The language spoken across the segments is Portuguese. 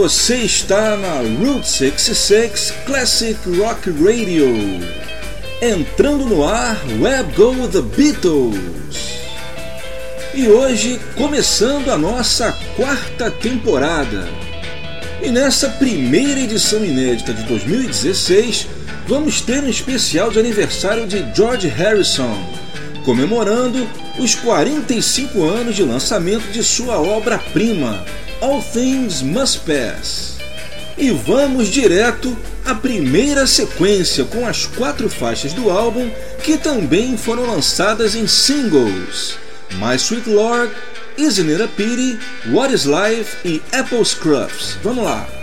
Você está na Route 66 Classic Rock Radio. Entrando no ar, Web Go The Beatles. E hoje começando a nossa quarta temporada. E nessa primeira edição inédita de 2016, vamos ter um especial de aniversário de George Harrison, comemorando os 45 anos de lançamento de sua obra-prima, All Things Must Pass. E vamos direto à primeira sequência com as quatro faixas do álbum que também foram lançadas em singles: My Sweet Lord, Isn't It a Pity, What Is Life e Apple Scruffs. Vamos lá!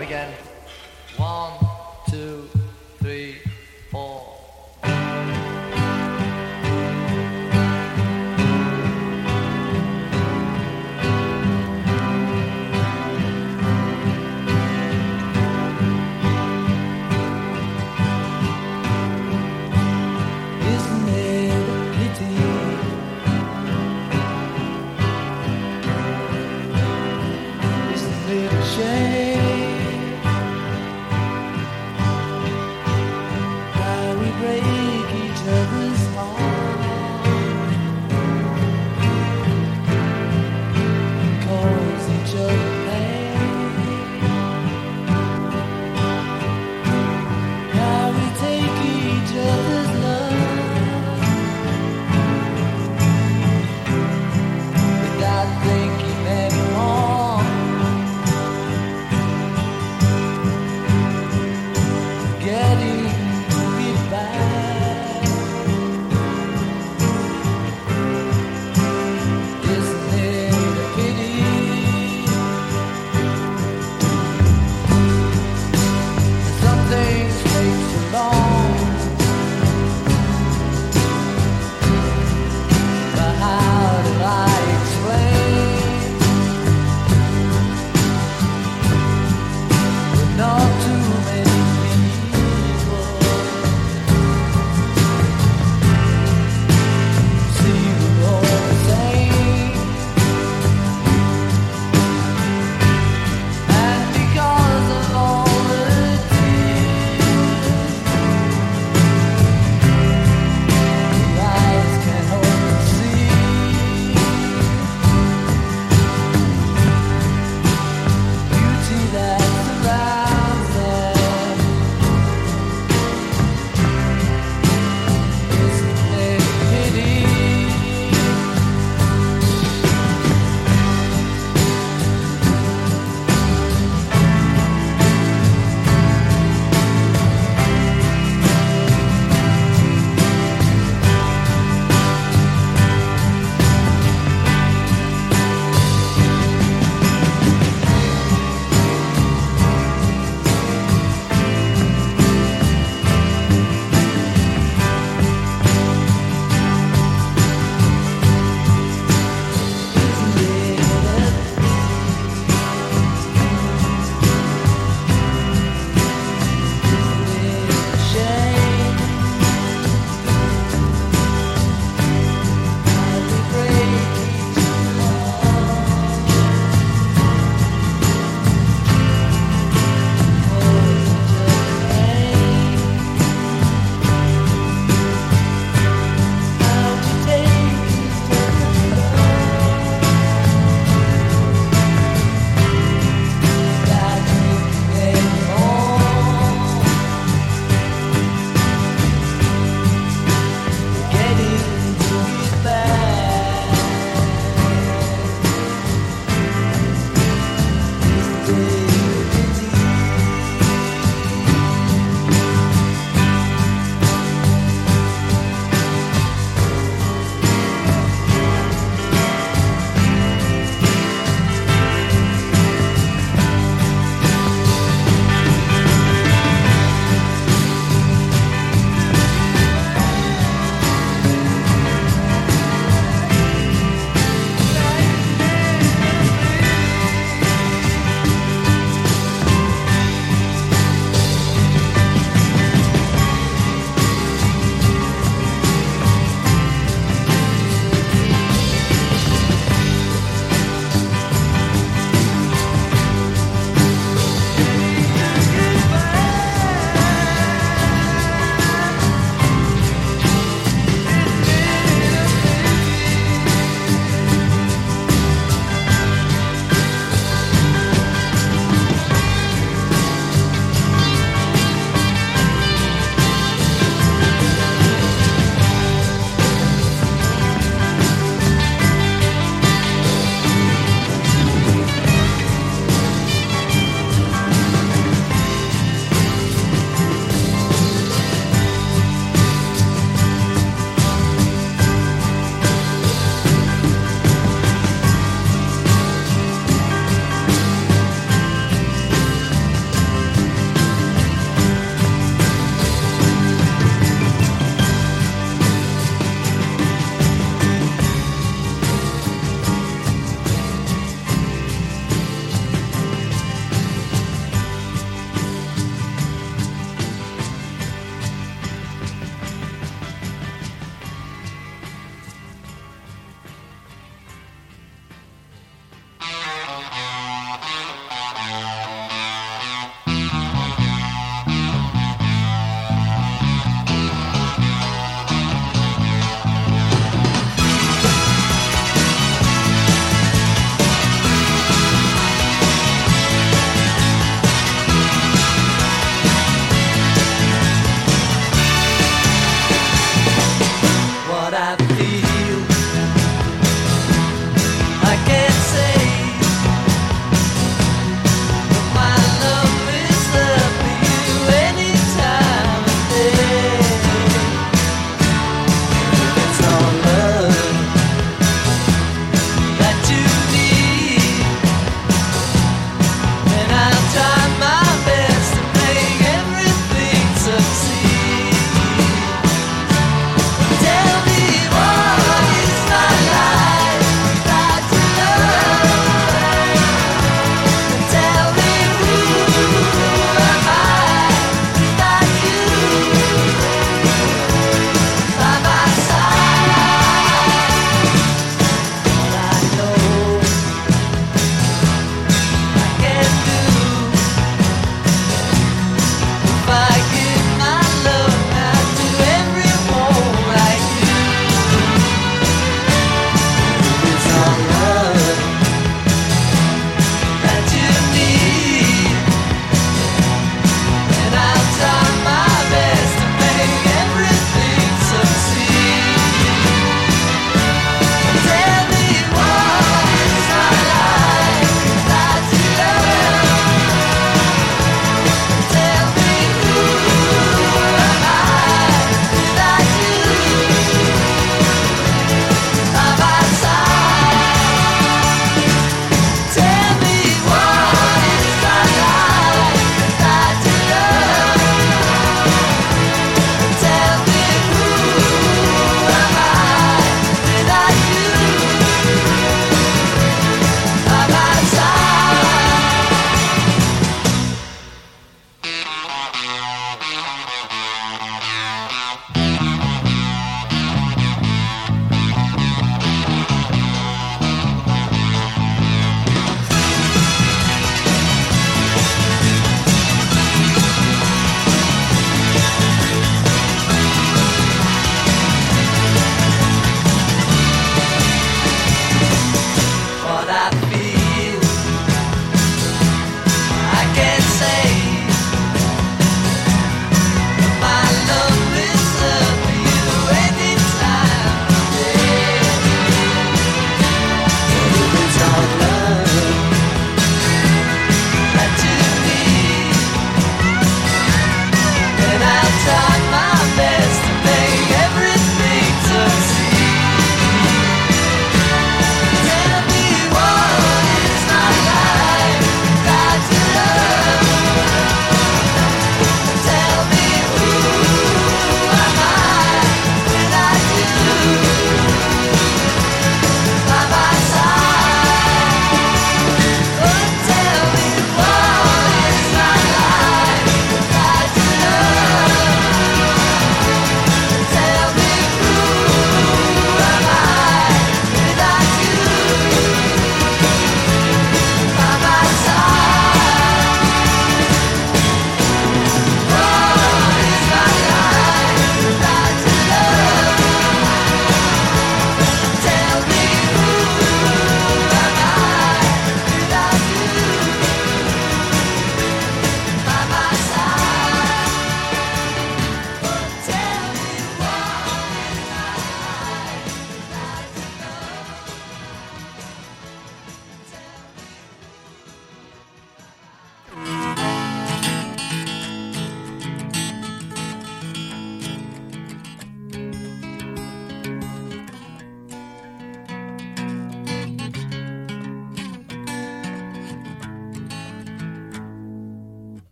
Again. One, two.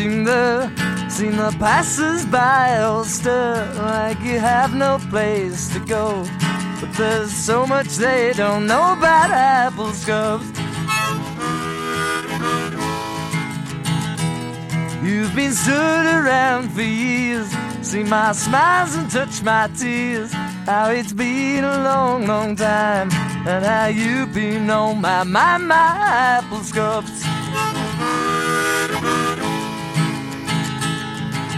Sitting there, seen the passers by all like you have no place to go. But there's so much they don't know about apple scrubs. You've been stood around for years, seen my smiles and touched my tears. How it's been a long, long time, and how you've been on my, my, my apple scrubs.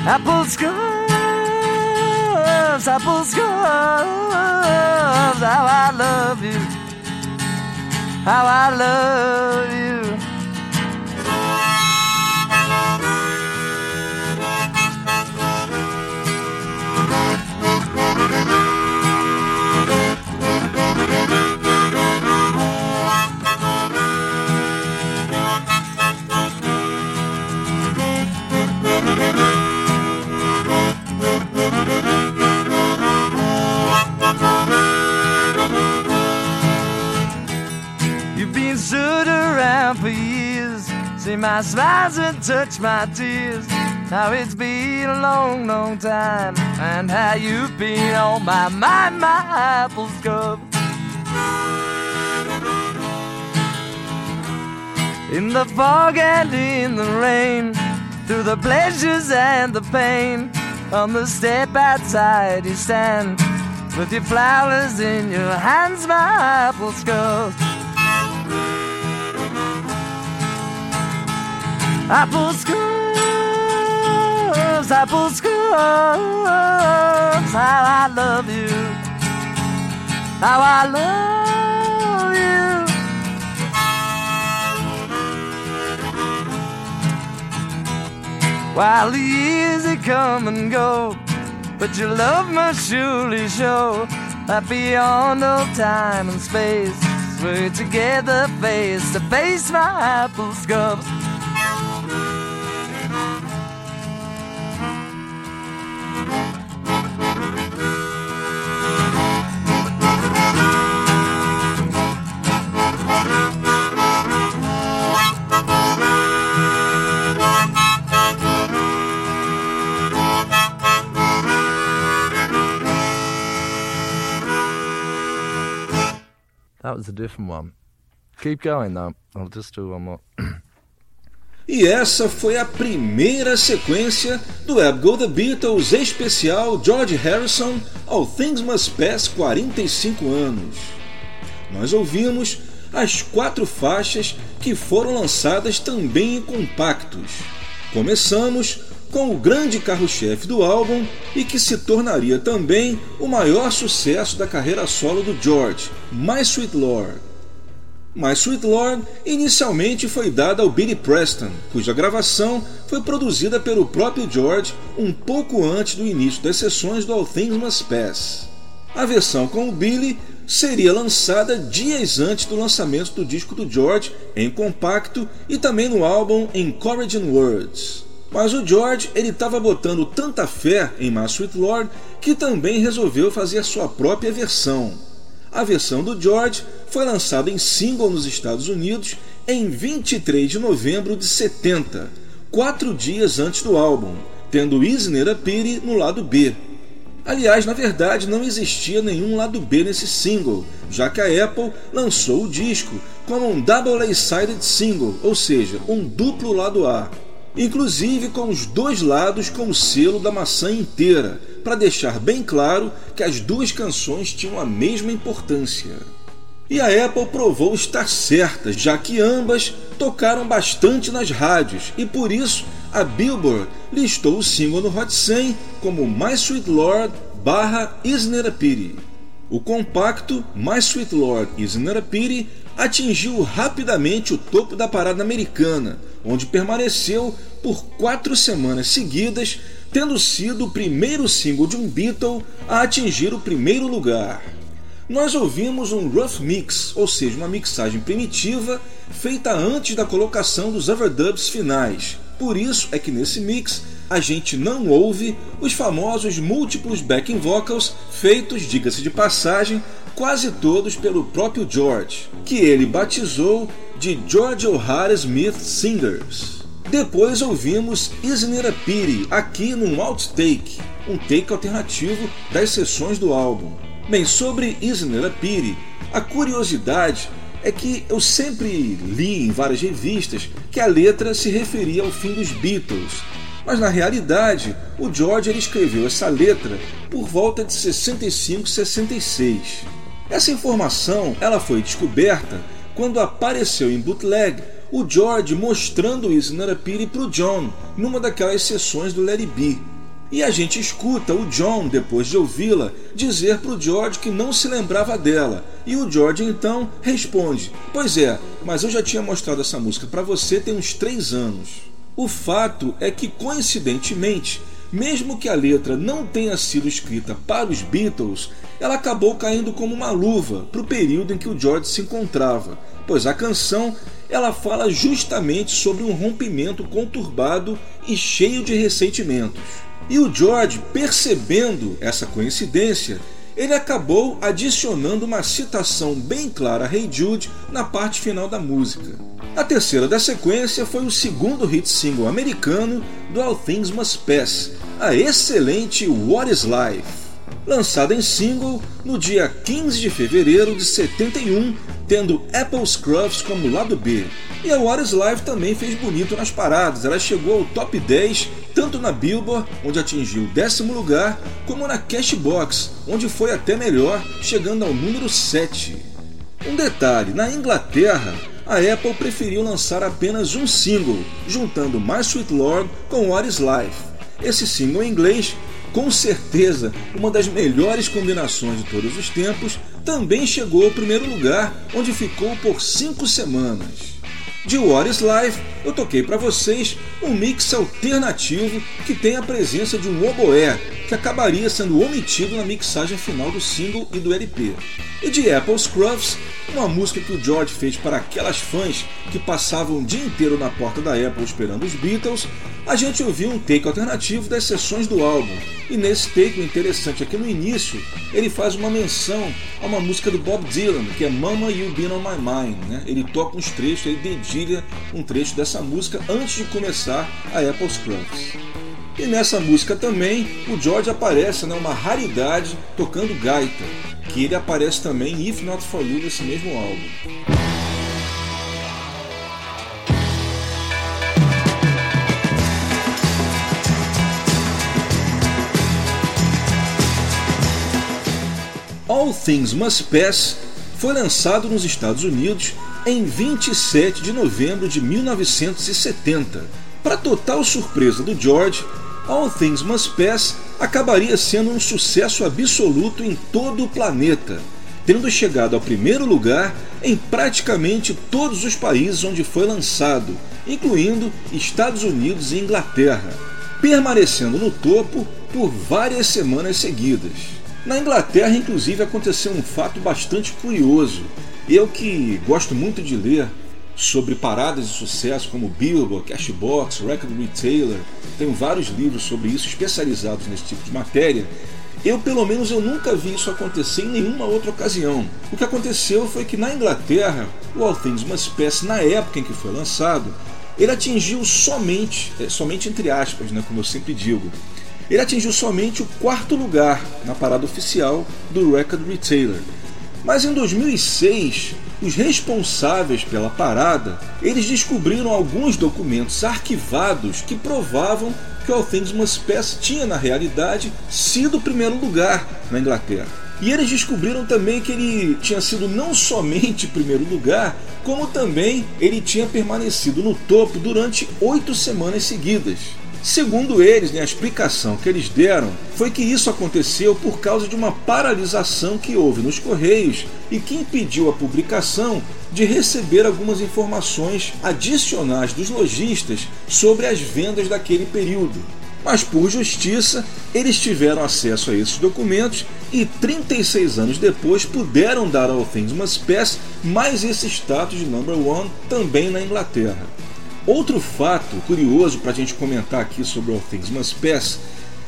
Apple scrubs, apple scrubs, how I love you, how I love you. You've been stood around for years, see my smiles and touch my tears. Now it's been a long, long time, and how you've been on my mind, my apple scrub. In the fog and in the rain, through the pleasures and the pain, on the step outside you stand, with your flowers in your hands, my apple scrub. Apple scrubs, apple scrubs, how I love you, how I love you. While the years they come and go, but your love must surely show that beyond all time and space, we're together face to face, my apple scrubs. Was a different one. Keep going though. I'll just do one more. E essa foi a primeira sequência do Web Go The Beatles especial George Harrison All Things Must Pass 45 anos. Nós ouvimos as quatro faixas que foram lançadas também em compactos. Começamos com o grande carro-chefe do álbum e que se tornaria também o maior sucesso da carreira solo do George, My Sweet Lord. My Sweet Lord inicialmente foi dada ao Billy Preston, cuja gravação foi produzida pelo próprio George um pouco antes do início das sessões do All Things Must Pass. A versão com o Billy seria lançada dias antes do lançamento do disco do George em compacto e também no álbum Encouraging Words. Mas o George ele estava botando tanta fé em My Sweet Lord que também resolveu fazer sua própria versão. A versão do George foi lançada em single nos Estados Unidos em 23 de novembro de 70, quatro dias antes do álbum, tendo Isn't a Pity no lado B. Aliás, na verdade, não existia nenhum lado B nesse single, já que a Apple lançou o disco como um double A-sided single, ou seja, um duplo lado A inclusive com os dois lados com o selo da maçã inteira, para deixar bem claro que as duas canções tinham a mesma importância. E a Apple provou estar certa, já que ambas tocaram bastante nas rádios e por isso a Billboard listou o single no Hot 100 como My Sweet Lord barra Isn't It a Pity. O compacto My Sweet Lord Isn't It a Pity atingiu rapidamente o topo da parada americana, onde permaneceu por quatro semanas seguidas, tendo sido o primeiro single de um Beatle a atingir o primeiro lugar. Nós ouvimos um rough mix, ou seja, uma mixagem primitiva feita antes da colocação dos overdubs finais. Por isso é que nesse mix a gente não ouve os famosos múltiplos backing vocals feitos, diga-se de passagem, quase todos pelo próprio George, que ele batizou de George O'Hara Smith Singers. Depois ouvimos Isn't It a Pity aqui num outtake, um take alternativo das sessões do álbum. Bem, sobre Isn't It a Pity, a curiosidade é que eu sempre li em várias revistas que a letra se referia ao fim dos Beatles, mas na realidade o George escreveu essa letra por volta de 65, 66. Essa informação ela foi descoberta quando apareceu em bootleg o George mostrando isso na Piri para o John, numa daquelas sessões do It Be. E a gente escuta o John, depois de ouvi-la, dizer para o George que não se lembrava dela. E o George então responde: Pois é, mas eu já tinha mostrado essa música para você tem uns três anos. O fato é que, coincidentemente, mesmo que a letra não tenha sido escrita para os Beatles, ela acabou caindo como uma luva para o período em que o George se encontrava, pois a canção ela fala justamente sobre um rompimento conturbado e cheio de ressentimentos. E o George, percebendo essa coincidência, ele acabou adicionando uma citação bem clara a Hey Jude na parte final da música. A terceira da sequência foi o segundo hit single americano do All Things Must Pass, a excelente What Is Life lançada em single no dia 15 de fevereiro de 71, tendo Apple Scruffs como lado B. E a What Is Live também fez bonito nas paradas, ela chegou ao top 10 tanto na Billboard, onde atingiu o décimo lugar, como na Cashbox, onde foi até melhor, chegando ao número 7. Um detalhe: na Inglaterra, a Apple preferiu lançar apenas um single, juntando My Sweet Lord com What Is Life. Esse single em inglês com certeza uma das melhores combinações de todos os tempos, também chegou ao primeiro lugar, onde ficou por cinco semanas. De What is Life, eu toquei para vocês um mix alternativo que tem a presença de um oboé, que acabaria sendo omitido na mixagem final do single e do LP. E de Apple Scruffs, uma música que o George fez para aquelas fãs que passavam o dia inteiro na porta da Apple esperando os Beatles, a gente ouviu um take alternativo das sessões do álbum. E nesse take, o interessante é que no início ele faz uma menção a uma música do Bob Dylan, que é Mama You Been On My Mind. Né? Ele toca uns trechos, ele dedilha um trecho dessa música antes de começar a Apple Scruffs. E nessa música também o George aparece, né, uma raridade, tocando gaita, que ele aparece também em If Not For You nesse mesmo álbum. All Things Must Pass foi lançado nos Estados Unidos em 27 de novembro de 1970. Para total surpresa do George, All Things Must Pass acabaria sendo um sucesso absoluto em todo o planeta, tendo chegado ao primeiro lugar em praticamente todos os países onde foi lançado, incluindo Estados Unidos e Inglaterra, permanecendo no topo por várias semanas seguidas. Na Inglaterra, inclusive, aconteceu um fato bastante curioso. Eu que gosto muito de ler sobre paradas de sucesso como Billboard, Cashbox, Record Retailer, tenho vários livros sobre isso especializados nesse tipo de matéria. Eu, pelo menos, eu nunca vi isso acontecer em nenhuma outra ocasião. O que aconteceu foi que na Inglaterra, o All Things Must Pass, na época em que foi lançado, ele atingiu somente, é, somente entre aspas, né, como eu sempre digo, ele atingiu somente o quarto lugar na parada oficial do Record Retailer. Mas em 2006, os responsáveis pela parada, eles descobriram alguns documentos arquivados que provavam que All Things Must Pass tinha na realidade sido o primeiro lugar na Inglaterra. E eles descobriram também que ele tinha sido não somente primeiro lugar, como também ele tinha permanecido no topo durante oito semanas seguidas. Segundo eles, né, a explicação que eles deram foi que isso aconteceu por causa de uma paralisação que houve nos Correios e que impediu a publicação de receber algumas informações adicionais dos lojistas sobre as vendas daquele período. Mas por justiça, eles tiveram acesso a esses documentos e 36 anos depois puderam dar ao Things Must Pass mais esse status de number one também na Inglaterra. Outro fato curioso para a gente comentar aqui sobre All Things Must Pass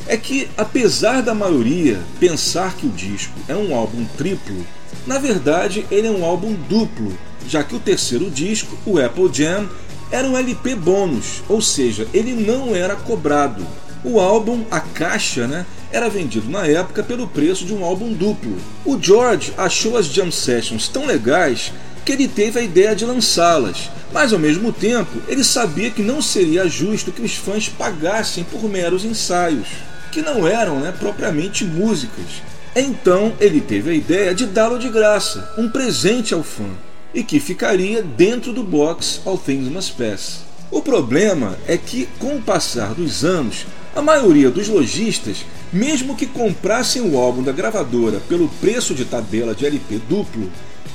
é que, apesar da maioria pensar que o disco é um álbum triplo, na verdade ele é um álbum duplo, já que o terceiro disco, o Apple Jam, era um LP bônus, ou seja, ele não era cobrado. O álbum, a caixa, né, era vendido na época pelo preço de um álbum duplo. O George achou as jam sessions tão legais que ele teve a ideia de lançá-las, mas ao mesmo tempo ele sabia que não seria justo que os fãs pagassem por meros ensaios, que não eram né, propriamente músicas. Então ele teve a ideia de dá-lo de graça, um presente ao fã, e que ficaria dentro do box All Things Must Pass. O problema é que, com o passar dos anos, a maioria dos lojistas, mesmo que comprassem o álbum da gravadora pelo preço de tabela de LP duplo,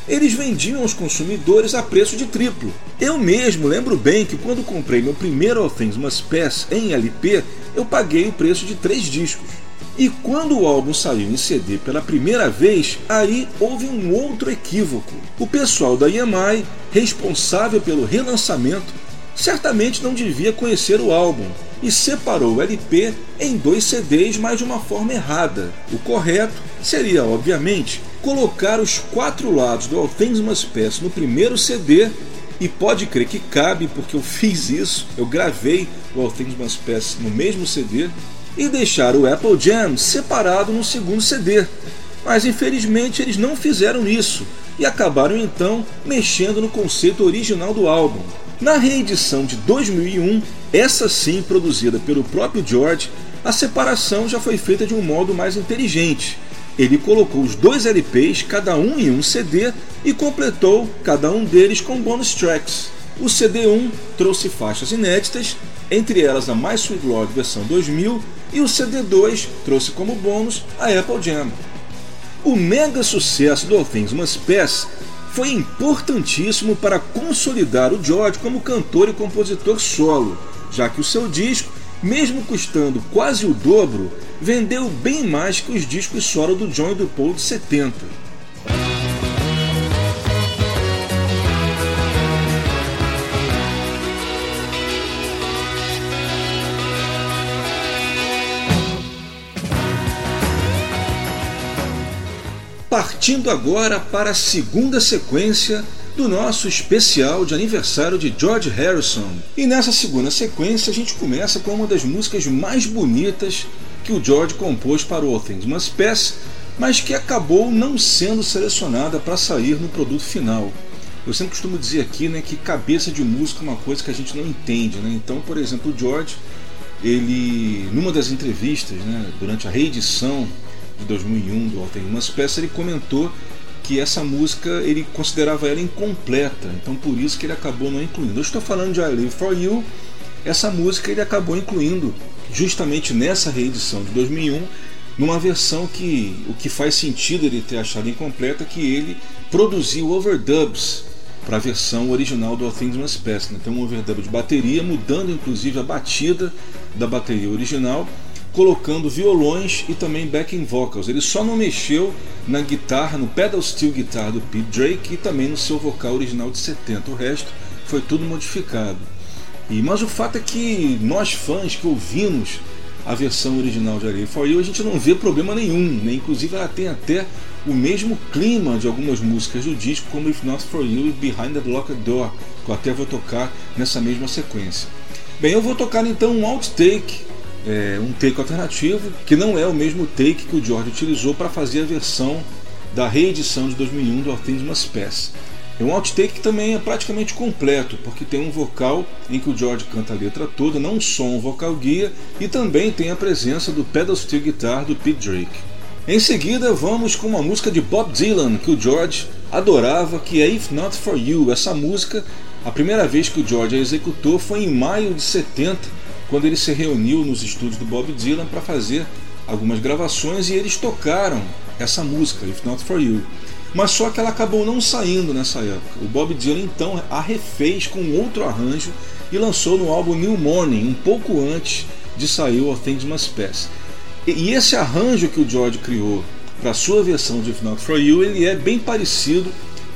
eles vendiam aos consumidores a preço de triplo. Eu mesmo lembro bem que quando comprei meu primeiro All Things Must Pass em LP, eu paguei o preço de três discos. E quando o álbum saiu em CD pela primeira vez, aí houve um outro equívoco. O pessoal da EMI, responsável pelo relançamento, certamente não devia conhecer o álbum e separou o LP em dois CDs, mas de uma forma errada. O correto seria, obviamente, colocar os quatro lados do All Things Must Pass no primeiro CD e pode crer que cabe porque eu fiz isso, eu gravei o All Things Must Pass no mesmo CD e deixar o Apple Jam separado no segundo CD. Mas infelizmente eles não fizeram isso e acabaram então mexendo no conceito original do álbum. Na reedição de 2001, essa sim produzida pelo próprio George, a separação já foi feita de um modo mais inteligente ele colocou os dois LPs, cada um em um CD, e completou cada um deles com bonus tracks. O CD1 trouxe faixas inéditas, entre elas a My Sweet Lord versão 2000, e o CD2 trouxe como bônus a Apple Jam. O mega sucesso do All Things Must Pass foi importantíssimo para consolidar o George como cantor e compositor solo, já que o seu disco mesmo custando quase o dobro, vendeu bem mais que os discos solo do John e do Paul de 70. Partindo agora para a segunda sequência do nosso especial de aniversário de George Harrison. E nessa segunda sequência a gente começa com uma das músicas mais bonitas que o George compôs para o All Things Must Pass, mas que acabou não sendo selecionada para sair no produto final. Eu sempre costumo dizer aqui né, que cabeça de música é uma coisa que a gente não entende. Né? Então, por exemplo, o George, ele, numa das entrevistas, né, durante a reedição de 2001 do Must Pass, ele comentou que essa música ele considerava ela incompleta, então por isso que ele acabou não incluindo. Eu estou falando de I Live For You, essa música ele acabou incluindo justamente nessa reedição de 2001, numa versão que o que faz sentido ele ter achado incompleta que ele produziu overdubs para a versão original do All Things Must Pass. Né? Um overdub de bateria, mudando inclusive a batida da bateria original colocando violões e também backing vocals. Ele só não mexeu na guitarra, no pedal steel guitar do Pete Drake e também no seu vocal original de 70. O resto foi tudo modificado. E mas o fato é que nós fãs que ouvimos a versão original de Array For You, a gente não vê problema nenhum, né? Inclusive ela tem até o mesmo clima de algumas músicas do disco, como If Not For You e Behind the Locked Door, que eu até vou tocar nessa mesma sequência. Bem, eu vou tocar então um outtake é, um take alternativo, que não é o mesmo take que o George utilizou para fazer a versão da reedição de 2001 do All Things Must Pass. É um outtake que também é praticamente completo, porque tem um vocal em que o George canta a letra toda, não só um vocal guia, e também tem a presença do pedal steel guitar do Pete Drake. Em seguida, vamos com uma música de Bob Dylan que o George adorava, que é If Not For You. Essa música, a primeira vez que o George a executou foi em maio de 70, quando ele se reuniu nos estúdios do Bob Dylan para fazer algumas gravações e eles tocaram essa música, If Not For You. Mas só que ela acabou não saindo nessa época. O Bob Dylan então a refez com outro arranjo e lançou no álbum New Morning, um pouco antes de sair o All Things Must Pass. E esse arranjo que o George criou para sua versão de If Not For You, ele é bem parecido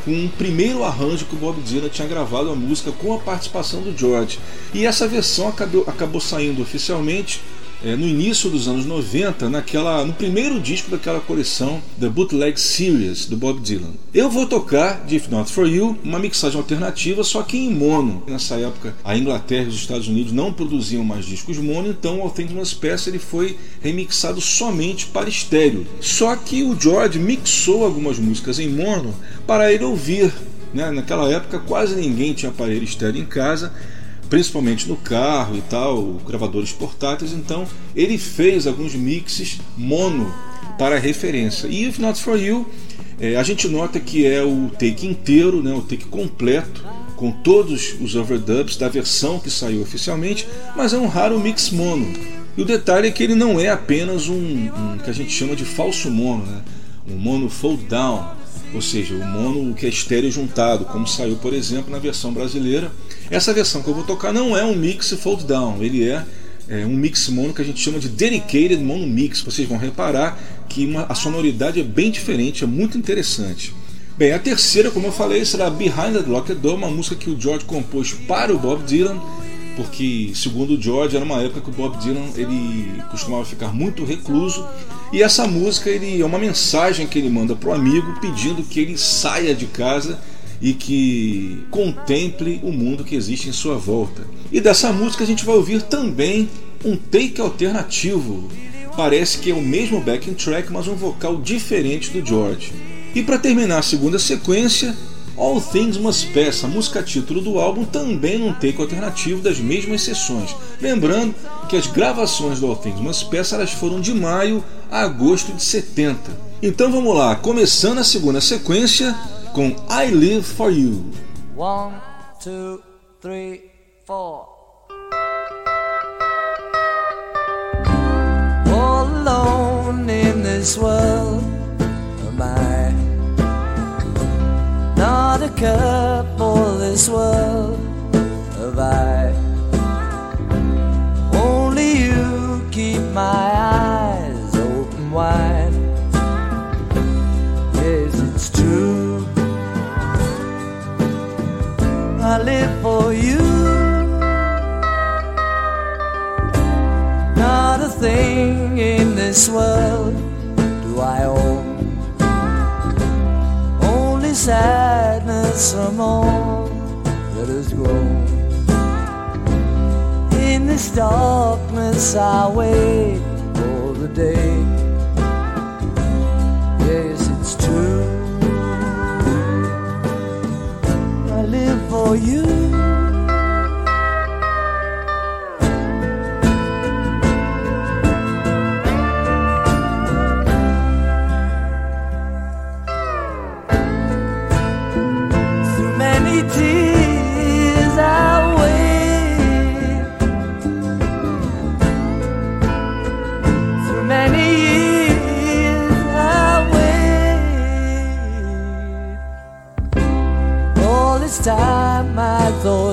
com um primeiro arranjo que o Bob Dylan tinha gravado a música com a participação do George. E essa versão acabou, acabou saindo oficialmente é, no início dos anos 90, naquela, no primeiro disco daquela coleção The Bootleg Series do Bob Dylan. Eu vou tocar de If Not For You, uma mixagem alternativa, só que em mono. Nessa época, a Inglaterra e os Estados Unidos não produziam mais discos mono, então o Authentic Space ele foi remixado somente para estéreo. Só que o George mixou algumas músicas em mono para ele ouvir. Né? Naquela época quase ninguém tinha aparelho estéreo em casa, principalmente no carro e tal, gravadores portáteis, então ele fez alguns mixes mono para referência. E If Not For You, é, a gente nota que é o take inteiro, né, o take completo, com todos os overdubs da versão que saiu oficialmente, mas é um raro mix mono. E o detalhe é que ele não é apenas um, um que a gente chama de falso mono, né? um mono fold down, ou seja, o mono que é estéreo juntado, como saiu, por exemplo, na versão brasileira. Essa versão que eu vou tocar não é um mix fold down, ele é, é um mix mono que a gente chama de dedicated mono mix. Vocês vão reparar que uma, a sonoridade é bem diferente, é muito interessante. Bem, a terceira, como eu falei, será Behind the Locked Door, uma música que o George compôs para o Bob Dylan, porque segundo o George era uma época que o Bob Dylan ele costumava ficar muito recluso e essa música ele é uma mensagem que ele manda para o amigo pedindo que ele saia de casa e que contemple o mundo que existe em sua volta. E dessa música a gente vai ouvir também um take alternativo. Parece que é o mesmo backing track, mas um vocal diferente do George. E para terminar a segunda sequência, All Things Must Pass, a música título do álbum, também num take alternativo das mesmas sessões. Lembrando que as gravações do All Things Must Pass elas foram de maio a agosto de 70. Então vamos lá, começando a segunda sequência com I Live For You. One, two, three, four. All alone in this world am I Not a care for this world have I Only you keep my eyes open wide I live for you. Not a thing in this world do I own. Only sadness from all that has grown. In this darkness, I wait for the day. For you.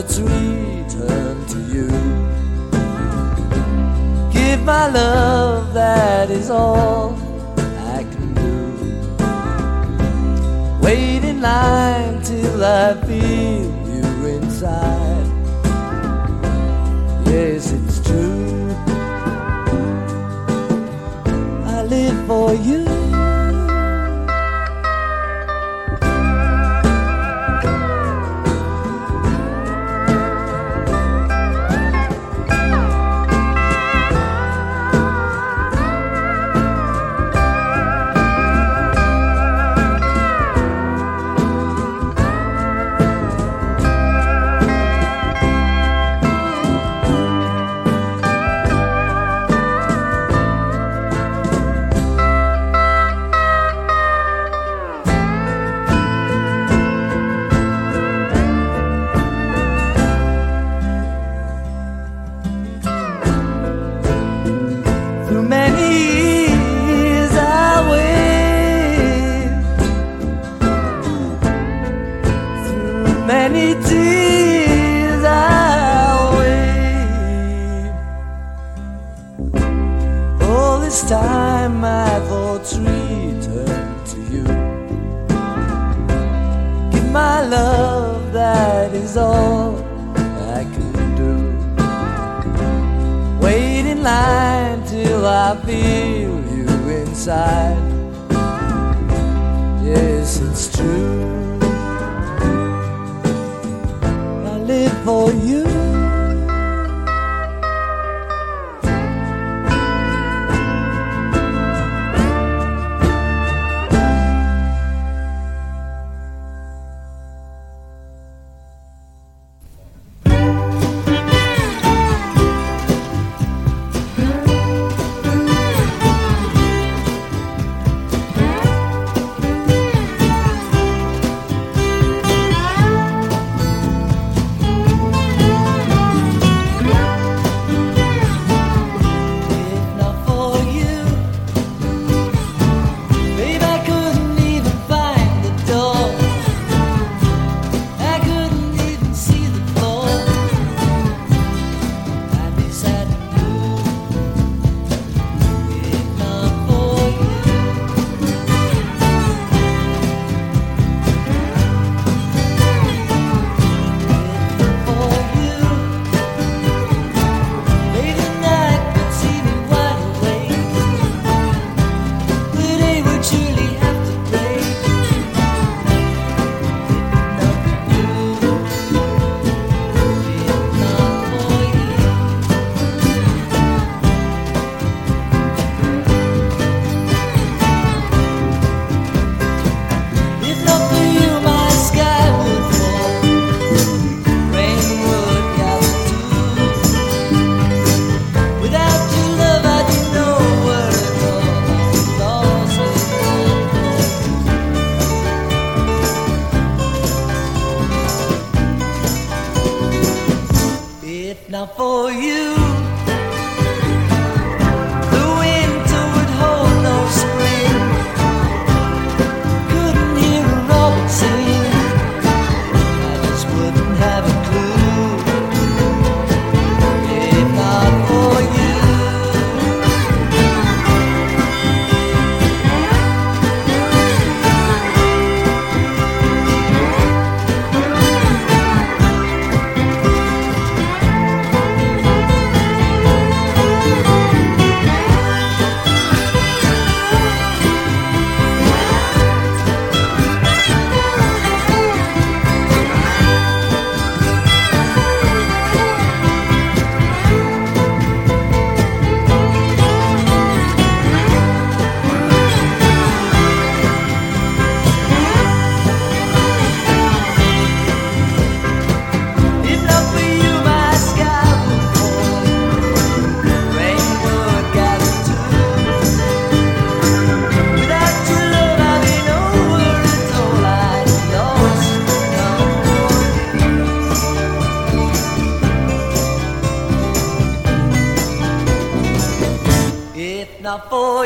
Thoughts return to you. Give my love, that is all I can do. Wait in line till I feel you inside. Yes, it's true. I live for you.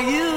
you.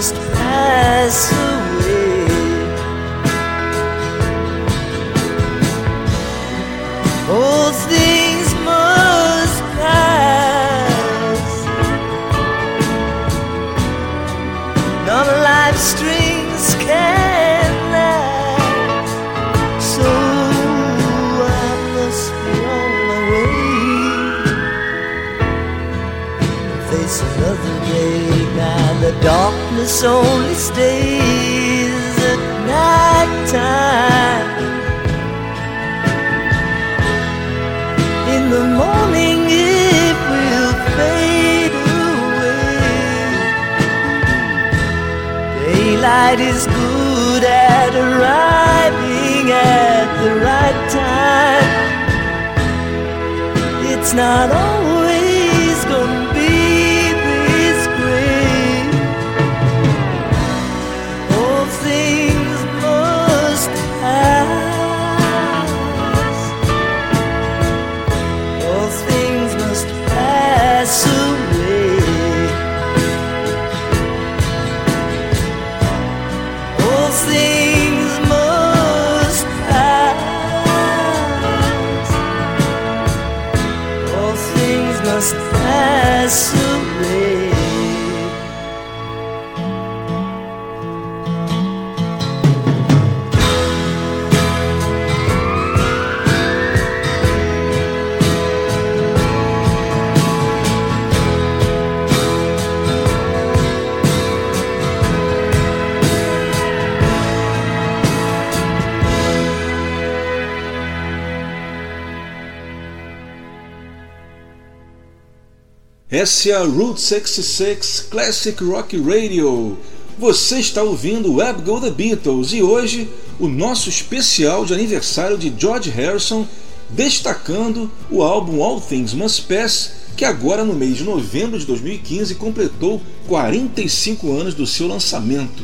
Things Essa é a Route 66 Classic Rock Radio. Você está ouvindo Web Go The Beatles e hoje o nosso especial de aniversário de George Harrison, destacando o álbum All Things Must Pass, que agora no mês de novembro de 2015 completou 45 anos do seu lançamento.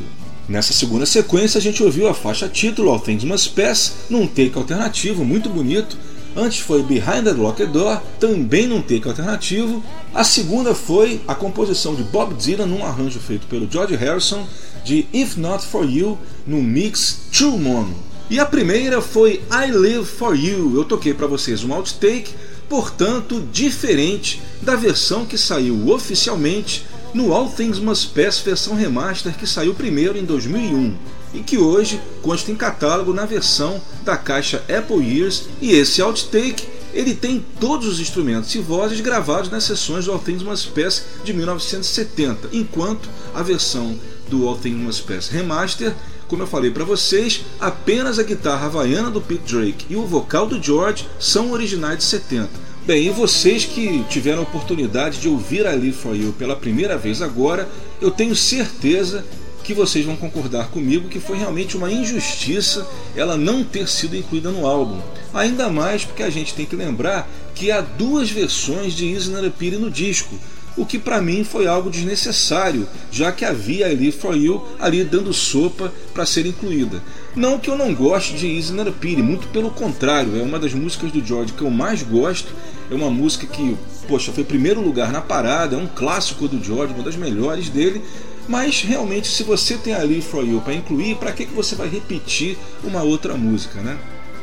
Nessa segunda sequência a gente ouviu a faixa título All Things Must Pass num take alternativo muito bonito Antes foi Behind the Locked Door, também num take alternativo. A segunda foi a composição de Bob Dylan num arranjo feito pelo George Harrison de If Not For You no mix True Mono. E a primeira foi I Live For You. Eu toquei para vocês um outtake, portanto diferente da versão que saiu oficialmente no All Things Must Pass versão remaster que saiu primeiro em 2001 e que hoje consta em catálogo na versão da caixa Apple Years e esse outtake ele tem todos os instrumentos e vozes gravados nas sessões do All Things Must Pass de 1970, enquanto a versão do All Things Must Pass Remaster, como eu falei para vocês, apenas a guitarra havaiana do Pete Drake e o vocal do George são originais de 70. Bem, e vocês que tiveram a oportunidade de ouvir a Live For You pela primeira vez agora, eu tenho certeza que vocês vão concordar comigo que foi realmente uma injustiça ela não ter sido incluída no álbum. Ainda mais porque a gente tem que lembrar que há duas versões de Easy Pity no disco, o que para mim foi algo desnecessário, já que havia ali For You ali dando sopa para ser incluída. Não que eu não goste de Easy Pity, muito pelo contrário, é uma das músicas do George que eu mais gosto, é uma música que, poxa, foi primeiro lugar na parada, é um clássico do George, uma das melhores dele, Mas realmente, se você tem ali For You para incluir, para que, que você vai repetir uma outra música, né?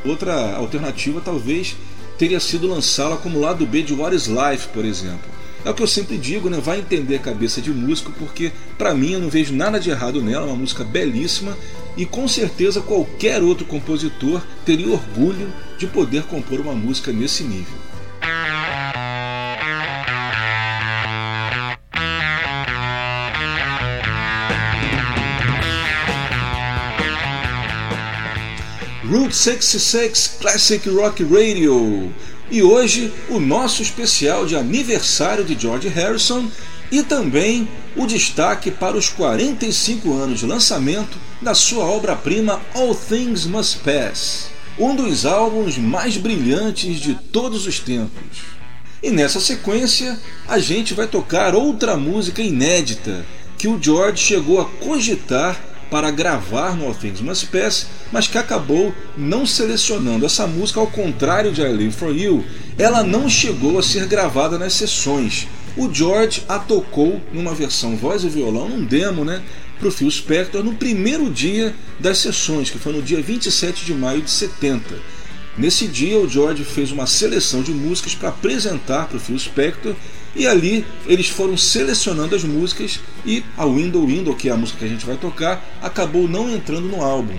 Outra alternativa talvez teria sido lançá-la como lado B de What Is Life, por exemplo. É o que eu sempre digo, né? Vai entender a cabeça de músico, porque para mim eu não vejo nada de errado nela, é uma música belíssima e com certeza qualquer outro compositor teria orgulho de poder compor uma música nesse nível. Route 66 Classic Rock Radio e hoje o nosso especial de aniversário de George Harrison e também o destaque para os 45 anos de lançamento da sua obra-prima All Things Must Pass, um dos álbuns mais brilhantes de todos os tempos. E nessa sequência, a gente vai tocar outra música inédita que o George chegou a cogitar para gravar no All Things Must Pass, mas que acabou não selecionando essa música, ao contrário de I Live For You, ela não chegou a ser gravada nas sessões. O George a tocou numa versão voz e violão, num demo, né, para o Phil Spector no primeiro dia das sessões, que foi no dia 27 de maio de 70. Nesse dia, o George fez uma seleção de músicas para apresentar para o Phil Spector e ali eles foram selecionando as músicas e a Window Window, que é a música que a gente vai tocar, acabou não entrando no álbum.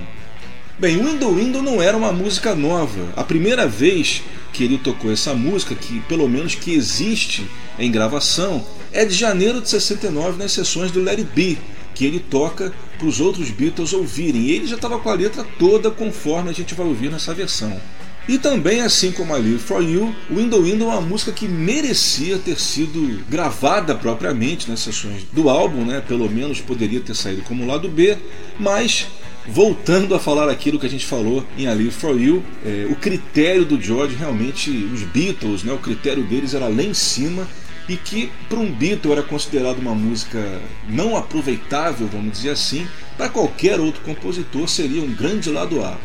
Bem, Window Window não era uma música nova. A primeira vez que ele tocou essa música, que pelo menos que existe em gravação, é de janeiro de 69 nas sessões do It Be, que ele toca para os outros Beatles ouvirem. E ele já estava com a letra toda conforme a gente vai ouvir nessa versão. E também, assim como a Live For You, Window Window é uma música que merecia ter sido gravada propriamente nas sessões do álbum, né? pelo menos poderia ter saído como lado B, mas voltando a falar aquilo que a gente falou em A Live For You, é, o critério do George realmente, os Beatles, né, o critério deles era lá em cima e que para um Beatle era considerado uma música não aproveitável, vamos dizer assim, para qualquer outro compositor seria um grande lado A.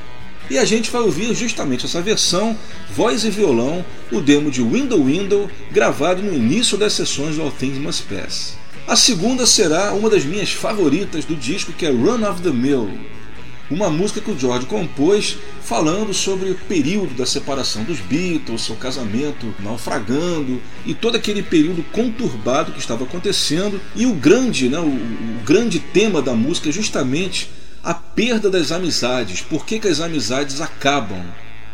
E a gente vai ouvir justamente essa versão, voz e violão, o demo de Window Window, gravado no início das sessões do All Things Must Pass. A segunda será uma das minhas favoritas do disco, que é Run of the Mill, uma música que o George compôs falando sobre o período da separação dos Beatles, seu casamento naufragando e todo aquele período conturbado que estava acontecendo. E o grande, né, o, o grande tema da música é justamente a perda das amizades, por que, que as amizades acabam.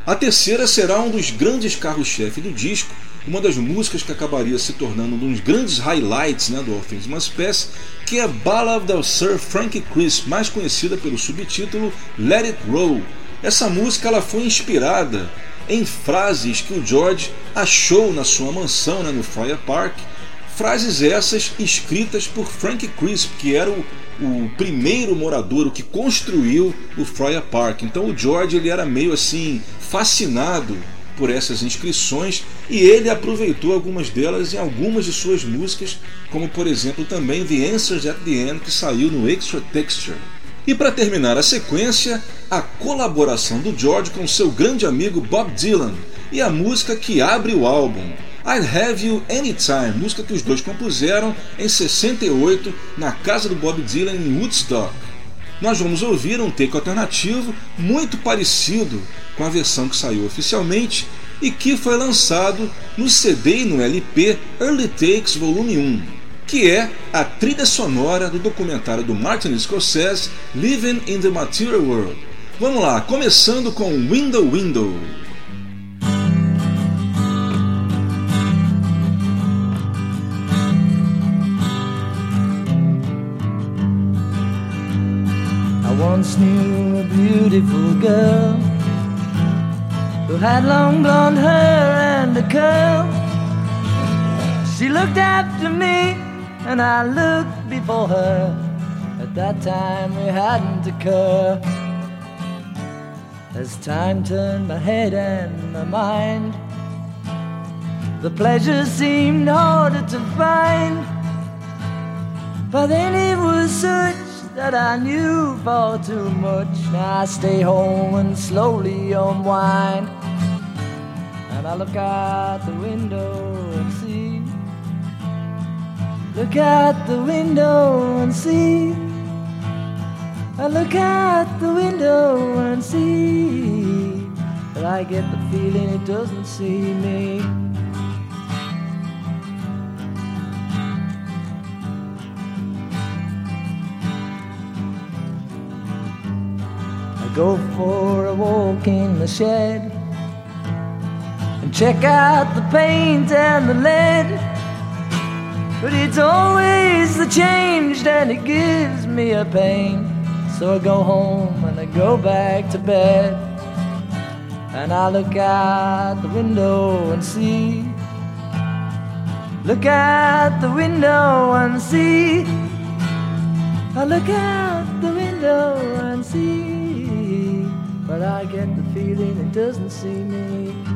A terceira será um dos grandes carros-chefe do disco, uma das músicas que acabaria se tornando um dos grandes highlights né, do Things Must Pass, que é Ballad of Sir Frank Crisp, mais conhecida pelo subtítulo Let It Roll. Essa música ela foi inspirada em frases que o George achou na sua mansão né, no Friar Park, frases essas escritas por Frank Crisp, que era o o primeiro morador, o que construiu o Friar Park. Então o George ele era meio assim fascinado por essas inscrições e ele aproveitou algumas delas em algumas de suas músicas, como por exemplo também The Answers at the End, que saiu no Extra Texture. E para terminar a sequência, a colaboração do George com seu grande amigo Bob Dylan e a música que abre o álbum, I'd Have You Anytime, música que os dois compuseram em 68 na casa do Bob Dylan em Woodstock. Nós vamos ouvir um take alternativo muito parecido com a versão que saiu oficialmente e que foi lançado no CD e no LP Early Takes Volume 1, que é a trilha sonora do documentário do Martin Scorsese Living in the Material World. Vamos lá, começando com Window Window. Once knew a beautiful girl who had long blonde hair and a curl. She looked after me, and I looked before her. At that time, we hadn't a occurred. As time turned my head and my mind, the pleasure seemed harder to find. But then it was such that I knew far too much. I stay home and slowly unwind. And I look out the window and see Look out the window and see. I look out the window and see. But I get the feeling it doesn't see me. Go for a walk in the shed and check out the paint and the lead. But it's always the change and it gives me a pain. So I go home and I go back to bed. And I look out the window and see. Look out the window and see. I look out the window and see. But I get the feeling it doesn't see me.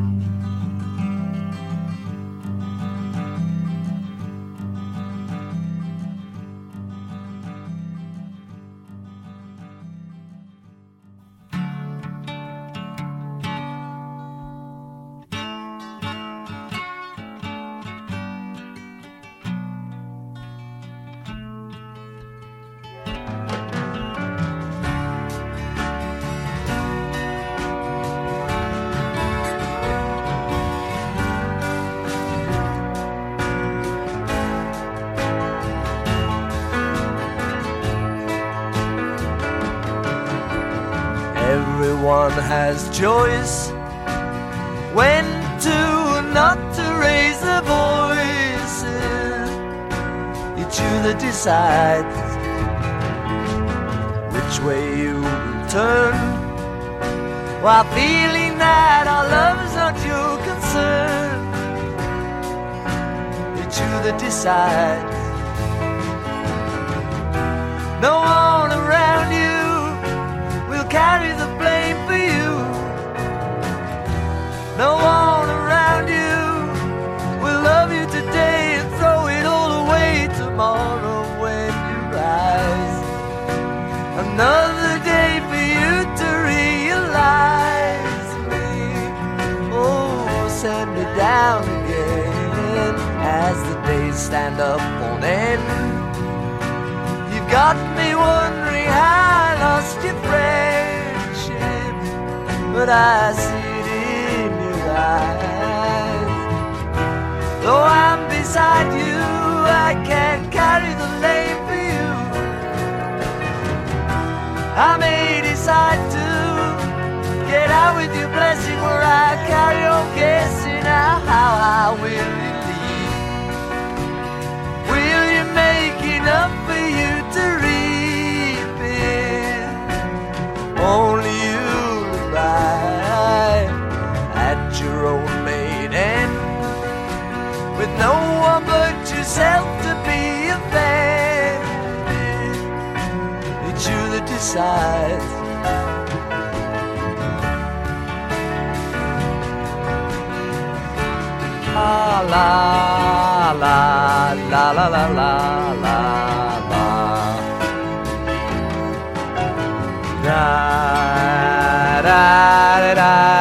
Choice when to not to raise a voice. It's you that decides which way you will turn while feeling that our love is not your concern. It's you that decides. No one No one around you will love you today and throw it all away tomorrow when you rise. Another day for you to realize me. Oh, send me down again as the days stand up on end. You've got me wondering how I lost your friendship, but I see Though I'm beside you, I can't carry the blame for you. I may decide to get out with your blessing where I carry on guessing how I will leave. Will you make enough for you to reap it? Only but yourself to be. It's you that decides. La la la la la la la la la. Da da da da da.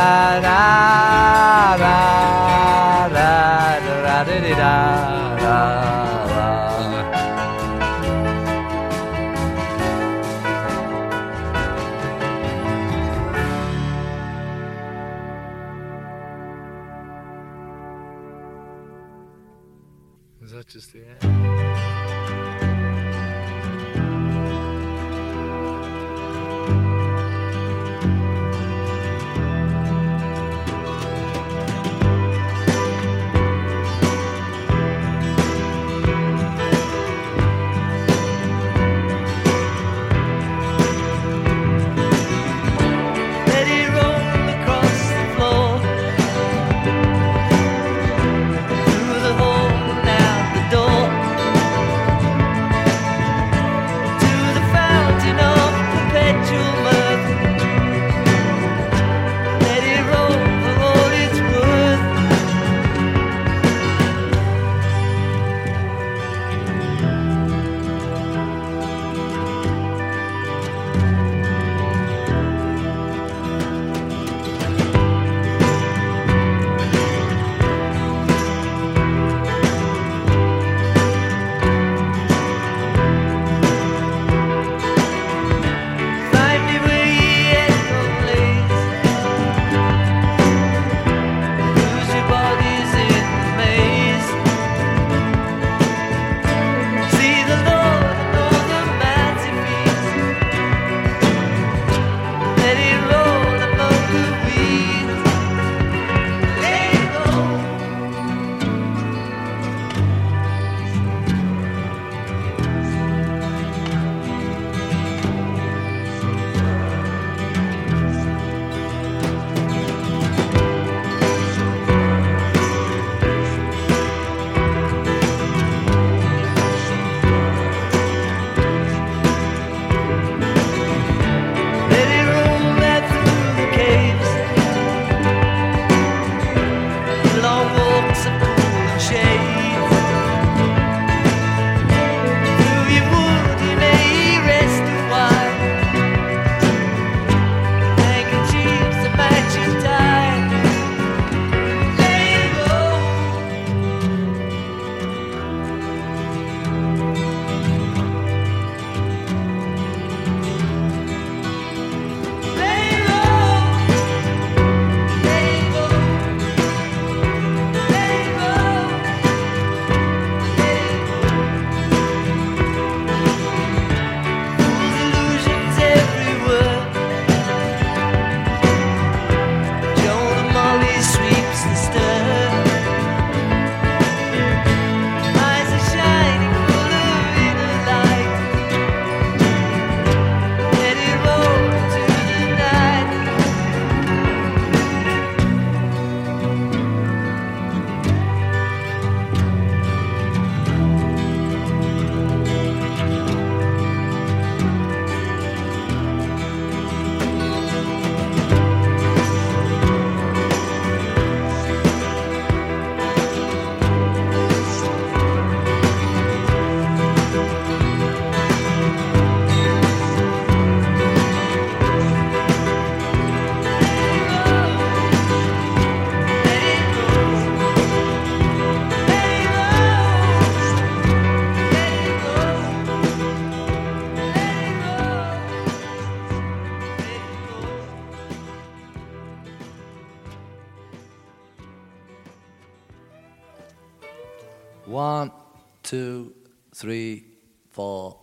Three, four.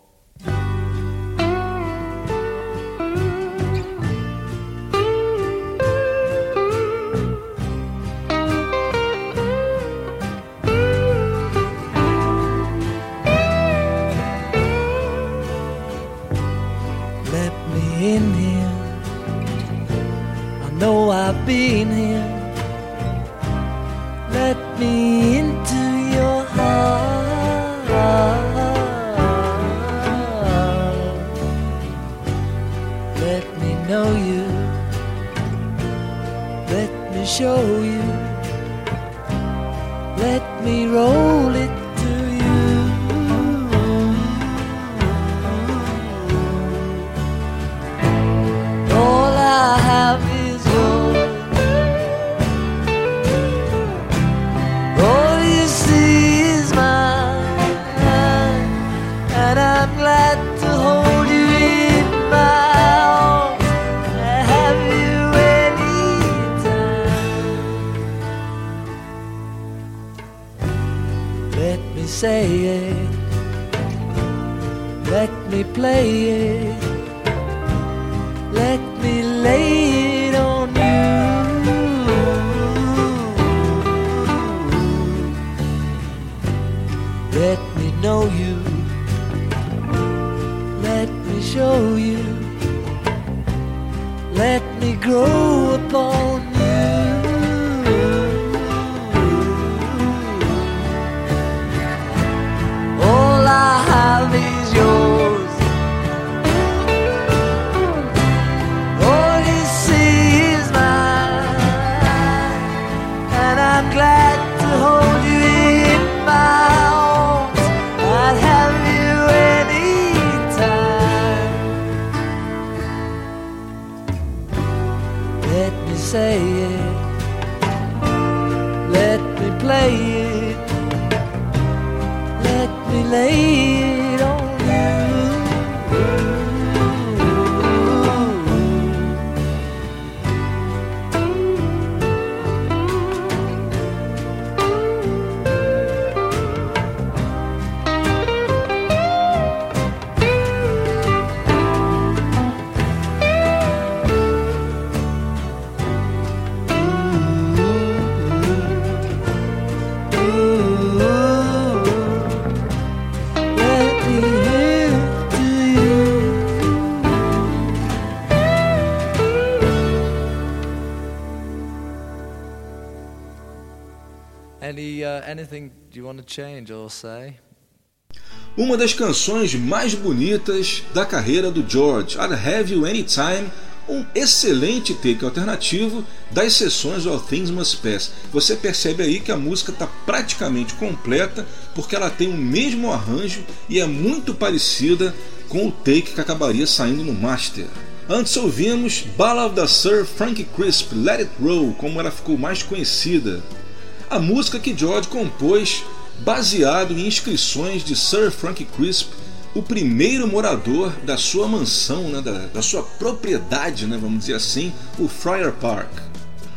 Let me in here. I know I've been here. Let me show you. Let me roll Let change or say? Uma das canções mais bonitas da carreira do George, I'd Have You Anytime, um excelente take alternativo das sessões All Things Must Pass. Você percebe aí que a música está praticamente completa porque ela tem o mesmo arranjo e é muito parecida com o take que acabaria saindo no master. Antes ouvimos Ballad da Sir Frank Crisp, Let It Roll, como ela ficou mais conhecida. A música que George compôs baseado em inscrições de Sir Frank Crisp, o primeiro morador da sua mansão, né, da, da sua propriedade, né, vamos dizer assim, o Friar Park.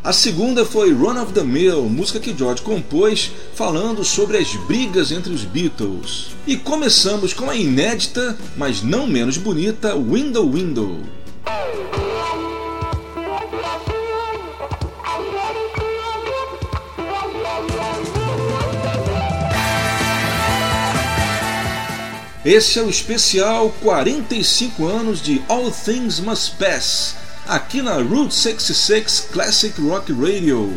A segunda foi Run of the Mill, música que George compôs falando sobre as brigas entre os Beatles. E começamos com a inédita, mas não menos bonita, Window Window. Esse é o especial 45 anos de All Things Must Pass, aqui na Route 66 Classic Rock Radio.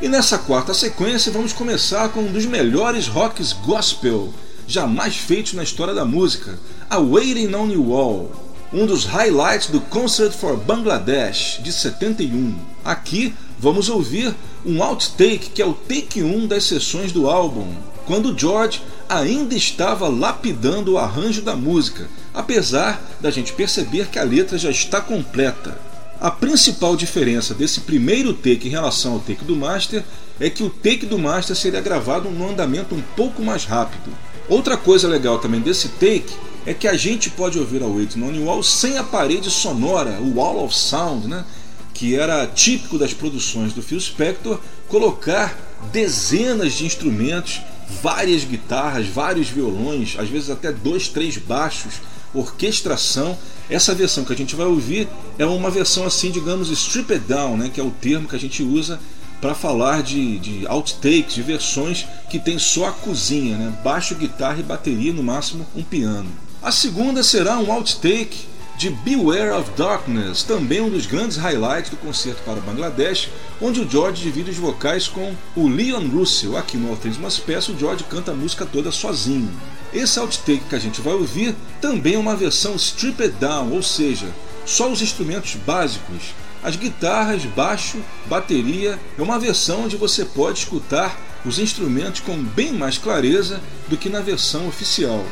E nessa quarta sequência vamos começar com um dos melhores rocks gospel jamais feitos na história da música, a Waiting on You All, um dos highlights do Concert for Bangladesh de 71. Aqui vamos ouvir um outtake que é o take 1 das sessões do álbum, quando George ainda estava lapidando o arranjo da música, apesar da gente perceber que a letra já está completa. A principal diferença desse primeiro take em relação ao take do Master é que o take do Master seria gravado num andamento um pouco mais rápido. Outra coisa legal também desse take é que a gente pode ouvir a Waiting on You All sem a parede sonora, o Wall of Sound, né? que era típico das produções do Phil Spector, colocar dezenas de instrumentos várias guitarras, vários violões, às vezes até dois, três baixos, orquestração. Essa versão que a gente vai ouvir é uma versão assim, digamos, stripped down, né, que é o termo que a gente usa para falar de, de outtakes, de versões que tem só a cozinha, né, baixo, guitarra e bateria, no máximo um piano. A segunda será um outtake de Beware of Darkness, também um dos grandes highlights do concerto para Bangladesh, onde o George divide os vocais com o Leon Russell. Aqui no Must Pass, o George canta a música toda sozinho. Esse outtake que a gente vai ouvir também é uma versão stripped down, ou seja, só os instrumentos básicos, as guitarras, baixo, bateria, é uma versão onde você pode escutar os instrumentos com bem mais clareza do que na versão oficial.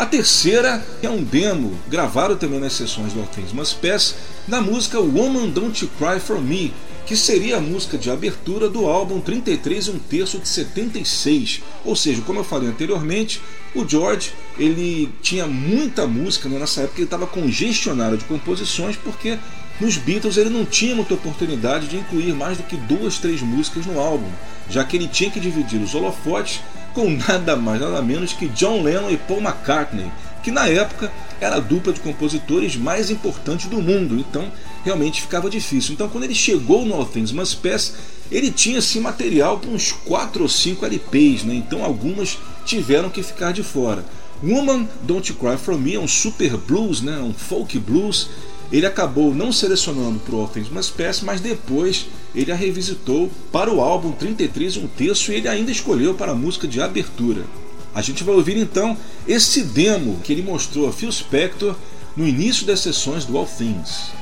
A terceira é um demo, gravado também nas sessões do Things Must Pass, na música Woman Don't You Cry For Me, que seria a música de abertura do álbum 33 e um terço de 76. Ou seja, como eu falei anteriormente, o George ele tinha muita música, né? nessa época ele estava congestionado de composições, porque nos Beatles ele não tinha muita oportunidade de incluir mais do que duas, três músicas no álbum, já que ele tinha que dividir os holofotes com nada mais nada menos que John Lennon e Paul McCartney, que na época era a dupla de compositores mais importante do mundo, então realmente ficava difícil. Então quando ele chegou no All Things Must Pass, ele tinha assim material para uns 4 ou 5 LPs, né? então algumas tiveram que ficar de fora. Woman Don't Cry For Me é um super blues, né? um folk blues, ele acabou não selecionando para o Things Must Pass, mas depois ele a revisitou para o álbum 33 um terço e ele ainda escolheu para a música de abertura. A gente vai ouvir então esse demo que ele mostrou a Phil Spector no início das sessões do All Things.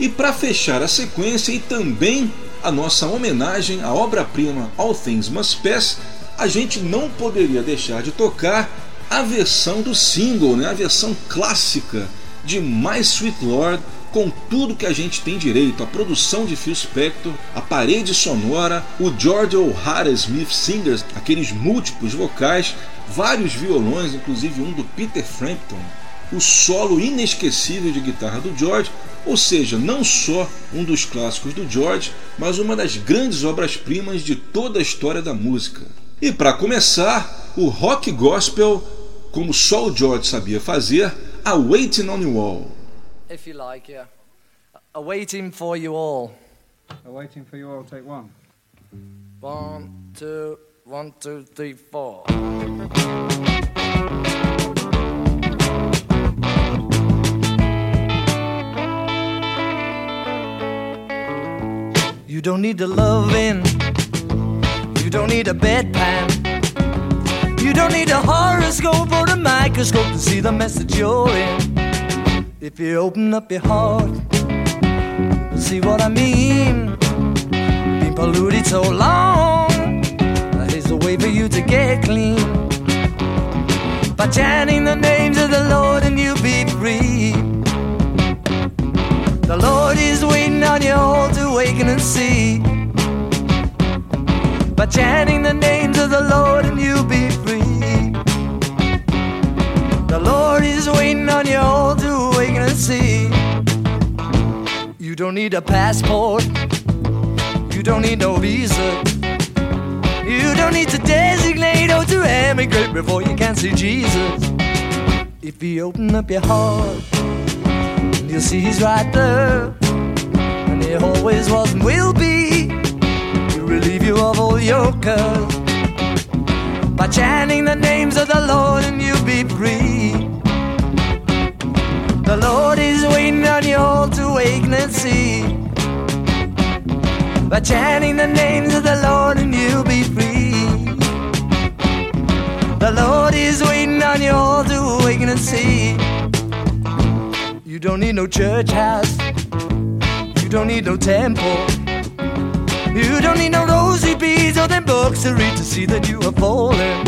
E para fechar a sequência e também a nossa homenagem à obra-prima All Things Must Pass, a gente não poderia deixar de tocar a versão do single, né? a versão clássica de My Sweet Lord com tudo que a gente tem direito, a produção de Phil Spector, a parede sonora, o George O'Hara Smith Singers, aqueles múltiplos vocais, vários violões, inclusive um do Peter Frampton, o solo inesquecível de guitarra do George, ou seja, não só um dos clássicos do George, mas uma das grandes obras-primas de toda a história da música. E para começar, o rock gospel, como só o George sabia fazer, a Waiting on You All. If you like, yeah. A waiting for you all. A waiting for you all, take one. One, two, one, two, three, four. You don't need the loving. You don't need a bedpan. You don't need a horoscope or a microscope to see the message you're in. If you open up your heart, see what I mean. Been polluted so long, here's a way for you to get clean. By chanting the names of the Lord and you'll be free. The Lord is waiting on you all to awaken and see. By chanting the names of the Lord and you'll be free. The Lord is waiting on you all to awaken and see. You don't need a passport. You don't need no visa. You don't need to designate or to emigrate before you can see Jesus. If you open up your heart, you'll see He's right there. And He always was and will you of all cares by chanting the names of the Lord and you'll be free. The Lord is waiting on you all to awaken and see. By chanting the names of the Lord and you'll be free. The Lord is waiting on you all to awaken and see. You don't need no church house. You don't need no temple. You don't need no rosy beads or them books to read to see that you are falling.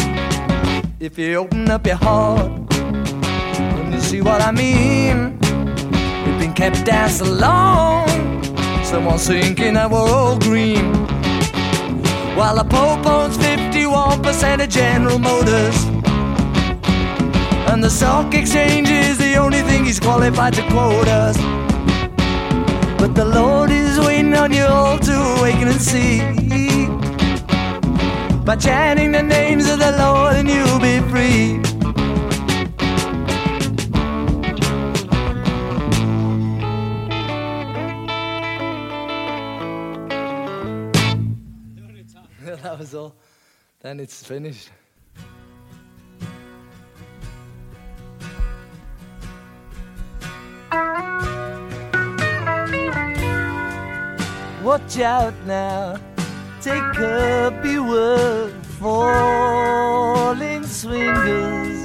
If you open up your heart, then you see what I mean. We've been kept down so long, someone's thinking that we're all green. While the Pope owns 51% of General Motors. And the stock exchange is the only thing he's qualified to quote us. But the Lord is waiting on you all to awaken and see. by chanting the names of the Lord, and you'll be free. that was all. Then it's finished. Watch out now, take up your falling swingers.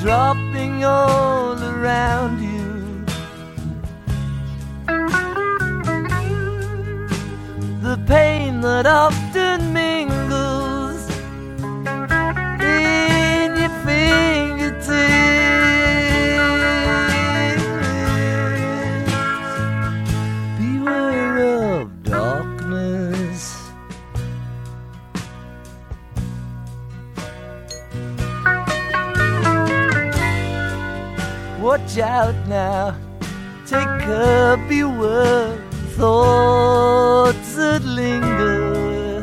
Dropping all around you. The pain that often mingles out now, take up your word, thoughts that linger.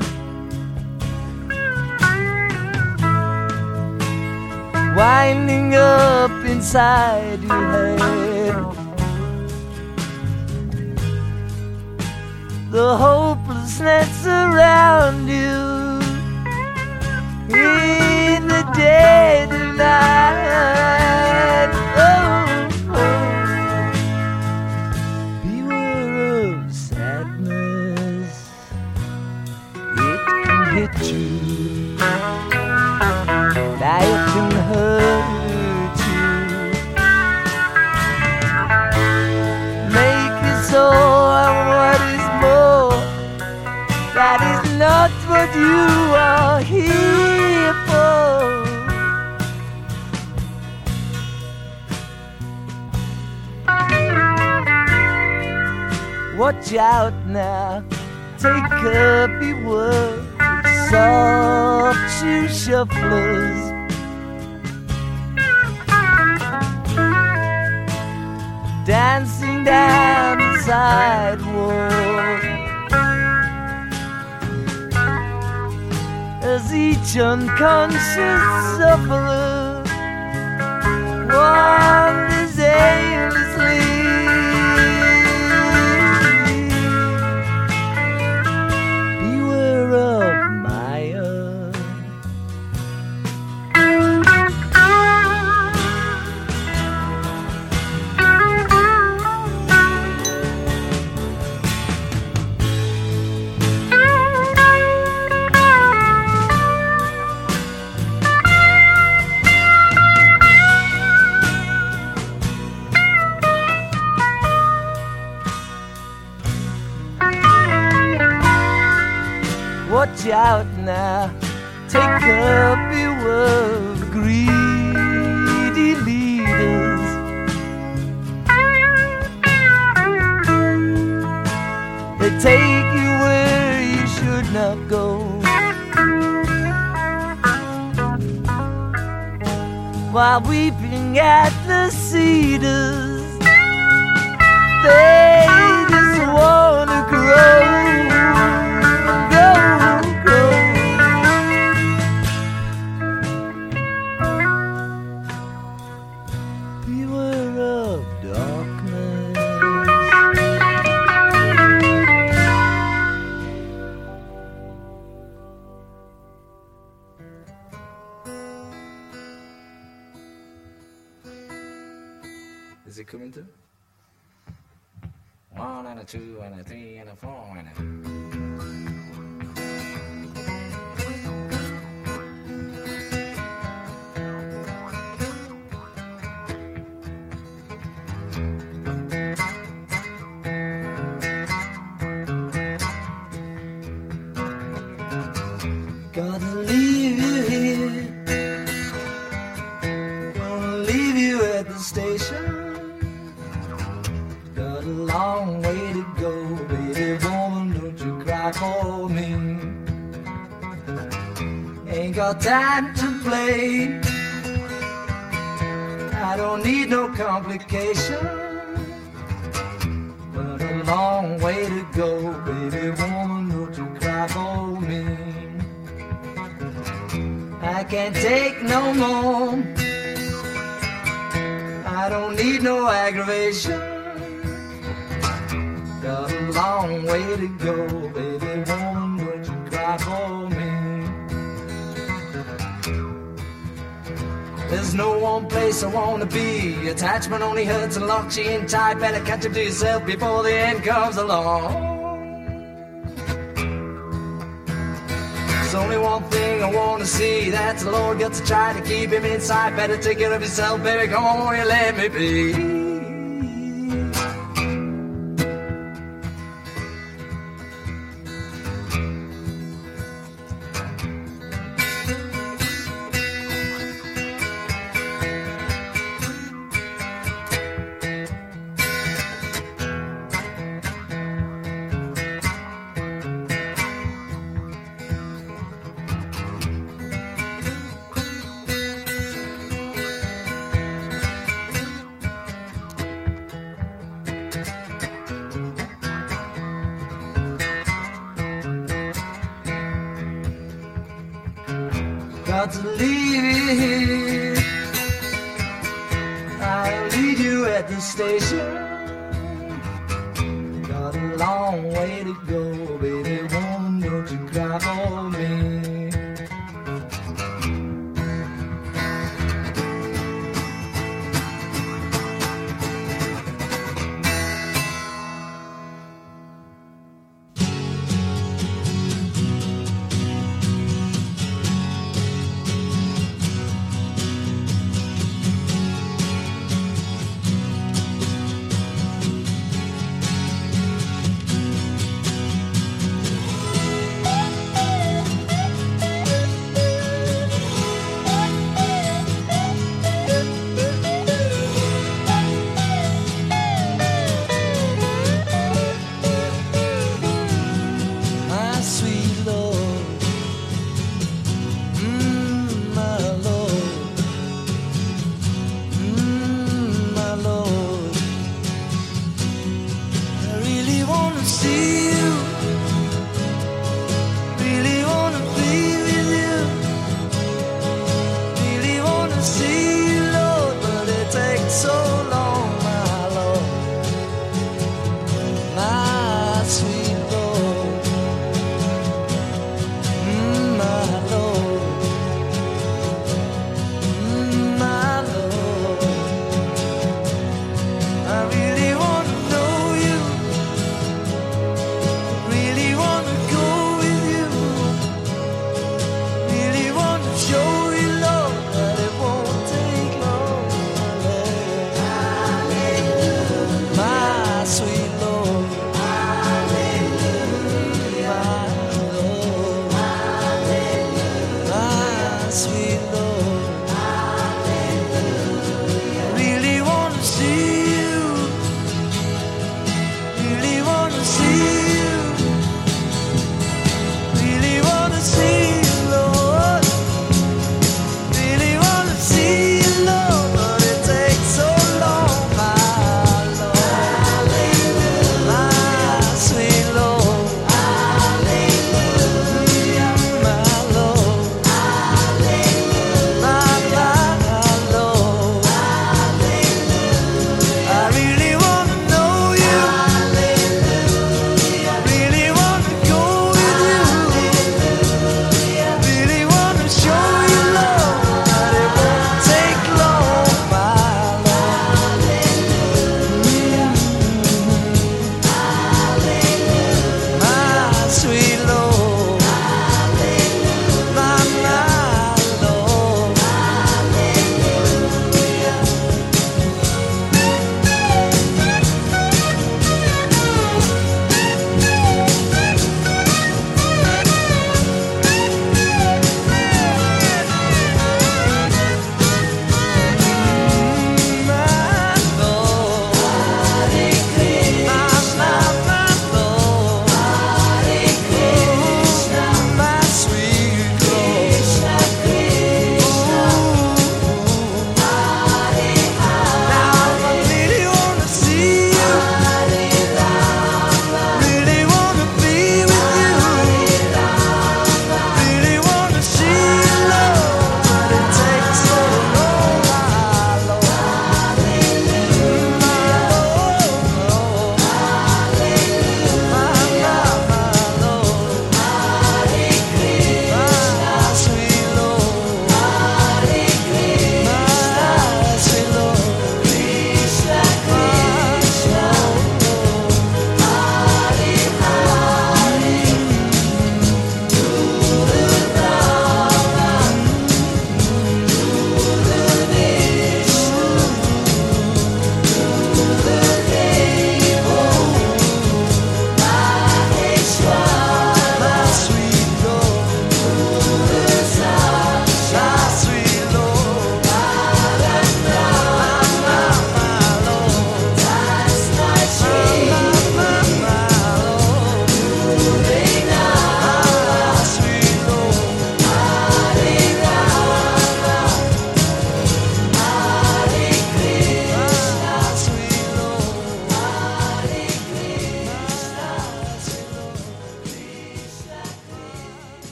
Winding up inside your head. The hopelessness around you in the dead night. Time to Attachment only hurts and locks you in tight. Better catch up to yourself before the end comes along. There's only one thing I wanna see. That's the Lord got to try to keep him inside. Better take care of yourself, baby. Come on, won't you let me be?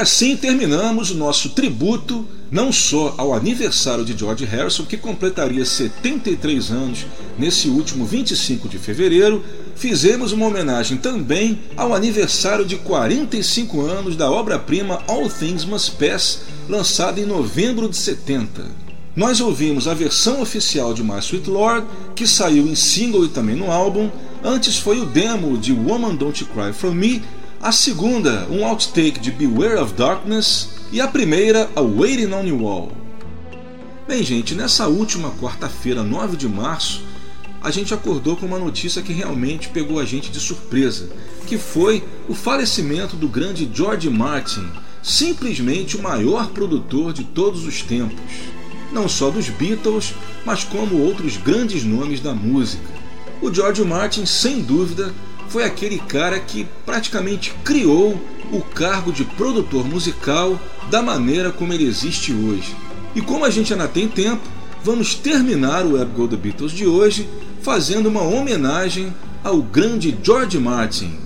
Assim terminamos o nosso tributo não só ao aniversário de George Harrison, que completaria 73 anos nesse último 25 de fevereiro, fizemos uma homenagem também ao aniversário de 45 anos da obra-prima All Things Must Pass, lançada em novembro de 70. Nós ouvimos a versão oficial de My Sweet Lord, que saiu em single e também no álbum. Antes foi o demo de Woman Don't Cry For Me, a segunda, um outtake de Beware of Darkness, e a primeira, a Waiting on You All. Bem, gente, nessa última quarta-feira, 9 de março, a gente acordou com uma notícia que realmente pegou a gente de surpresa, que foi o falecimento do grande George Martin, simplesmente o maior produtor de todos os tempos, não só dos Beatles, mas como outros grandes nomes da música. O George Martin, sem dúvida, foi aquele cara que praticamente criou o cargo de produtor musical da maneira como ele existe hoje. E como a gente ainda tem tempo, vamos terminar o Web Go The Beatles de hoje fazendo uma homenagem ao grande George Martin.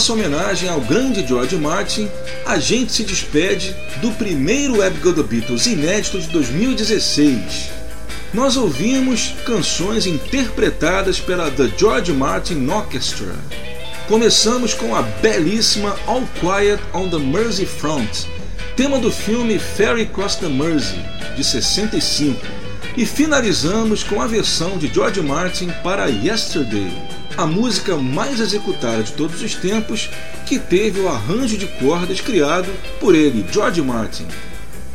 Nossa homenagem ao grande George Martin, a gente se despede do primeiro Web Go The Beatles inédito de 2016. Nós ouvimos canções interpretadas pela The George Martin Orchestra. Começamos com a belíssima All Quiet on the Mersey Front, tema do filme Ferry Cross the Mersey, de 65, e finalizamos com a versão de George Martin para Yesterday, a música mais executada de todos os tempos, que teve o arranjo de cordas criado por ele, George Martin.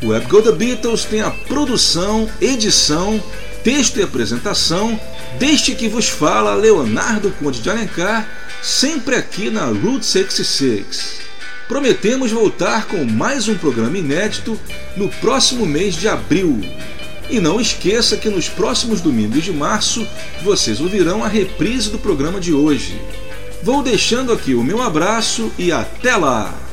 O Web Go The Beatles tem a produção, edição, texto e apresentação deste que vos fala Leonardo Conde de Alencar, sempre aqui na Route 66. Prometemos voltar com mais um programa inédito no próximo mês de abril. E não esqueça que nos próximos domingos de março vocês ouvirão a reprise do programa de hoje. Vou deixando aqui o meu abraço e até lá!